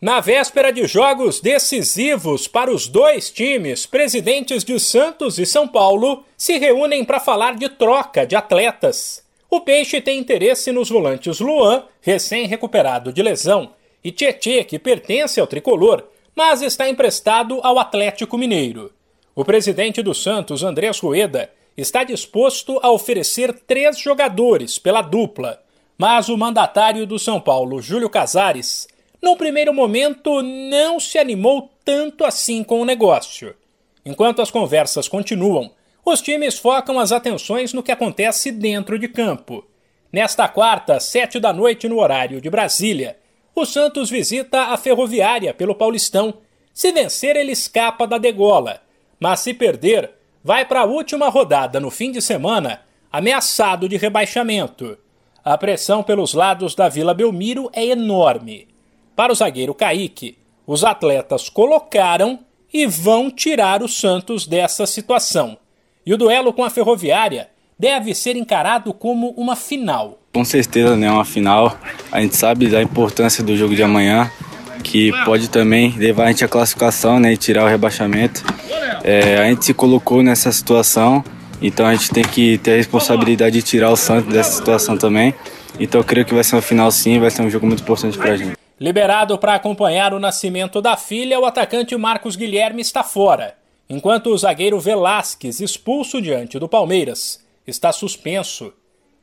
Na véspera de jogos decisivos para os dois times, presidentes de Santos e São Paulo se reúnem para falar de troca de atletas. O Peixe tem interesse nos volantes Luan, recém-recuperado de lesão, e Tietê, que pertence ao tricolor, mas está emprestado ao Atlético Mineiro. O presidente do Santos, Andrés Rueda, está disposto a oferecer três jogadores pela dupla, mas o mandatário do São Paulo, Júlio Casares, no primeiro momento, não se animou tanto assim com o negócio. Enquanto as conversas continuam, os times focam as atenções no que acontece dentro de campo. Nesta quarta, sete da noite no horário de Brasília, o Santos visita a Ferroviária pelo Paulistão. Se vencer, ele escapa da degola, mas se perder, vai para a última rodada no fim de semana, ameaçado de rebaixamento. A pressão pelos lados da Vila Belmiro é enorme. Para o zagueiro Kaique, os atletas colocaram e vão tirar o Santos dessa situação. E o duelo com a Ferroviária deve ser encarado como uma final. Com certeza, né? Uma final. A gente sabe da importância do jogo de amanhã, que pode também levar a gente à classificação né? e tirar o rebaixamento. É, a gente se colocou nessa situação, então a gente tem que ter a responsabilidade de tirar o Santos dessa situação também. Então eu creio que vai ser uma final sim, vai ser um jogo muito importante para a gente. Liberado para acompanhar o nascimento da filha, o atacante Marcos Guilherme está fora, enquanto o zagueiro Velasquez, expulso diante do Palmeiras, está suspenso.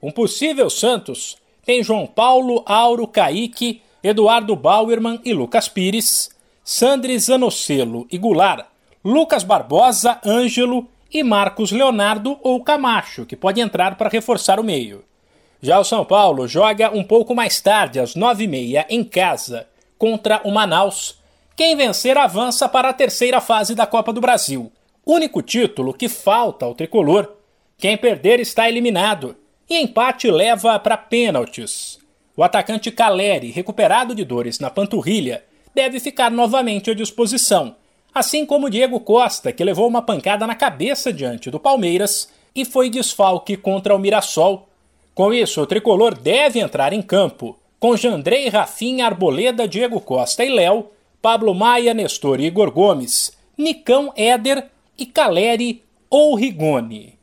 Um possível Santos tem João Paulo, Auro, Caíque, Eduardo Bauerman e Lucas Pires, Sandri Zanocelo e Goulart, Lucas Barbosa, Ângelo e Marcos Leonardo ou Camacho, que pode entrar para reforçar o meio. Já o São Paulo joga um pouco mais tarde, às nove e meia, em casa, contra o Manaus. Quem vencer avança para a terceira fase da Copa do Brasil. Único título que falta ao tricolor. Quem perder está eliminado. E empate leva para pênaltis. O atacante Caleri, recuperado de dores na panturrilha, deve ficar novamente à disposição, assim como Diego Costa, que levou uma pancada na cabeça diante do Palmeiras e foi desfalque contra o Mirassol. Com isso, o tricolor deve entrar em campo com Jandrei, Rafinha, Arboleda, Diego Costa e Léo, Pablo Maia, Nestor e Igor Gomes, Nicão, Éder e Caleri ou Rigoni.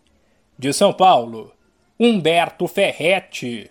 De São Paulo, Humberto Ferretti.